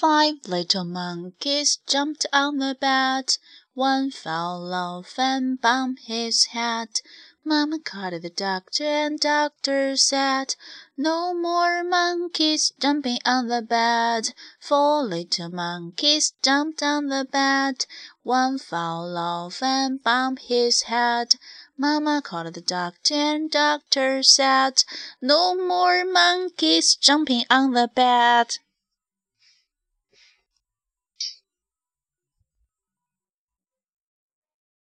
Five little monkeys jumped on the bed. One fell off and bumped his head. Mamma called the doctor, and doctor said, "No more monkeys jumping on the bed." Four little monkeys jumped on the bed. One fell off and bumped his head. Mamma called the doctor, and doctor said, "No more monkeys jumping on the bed."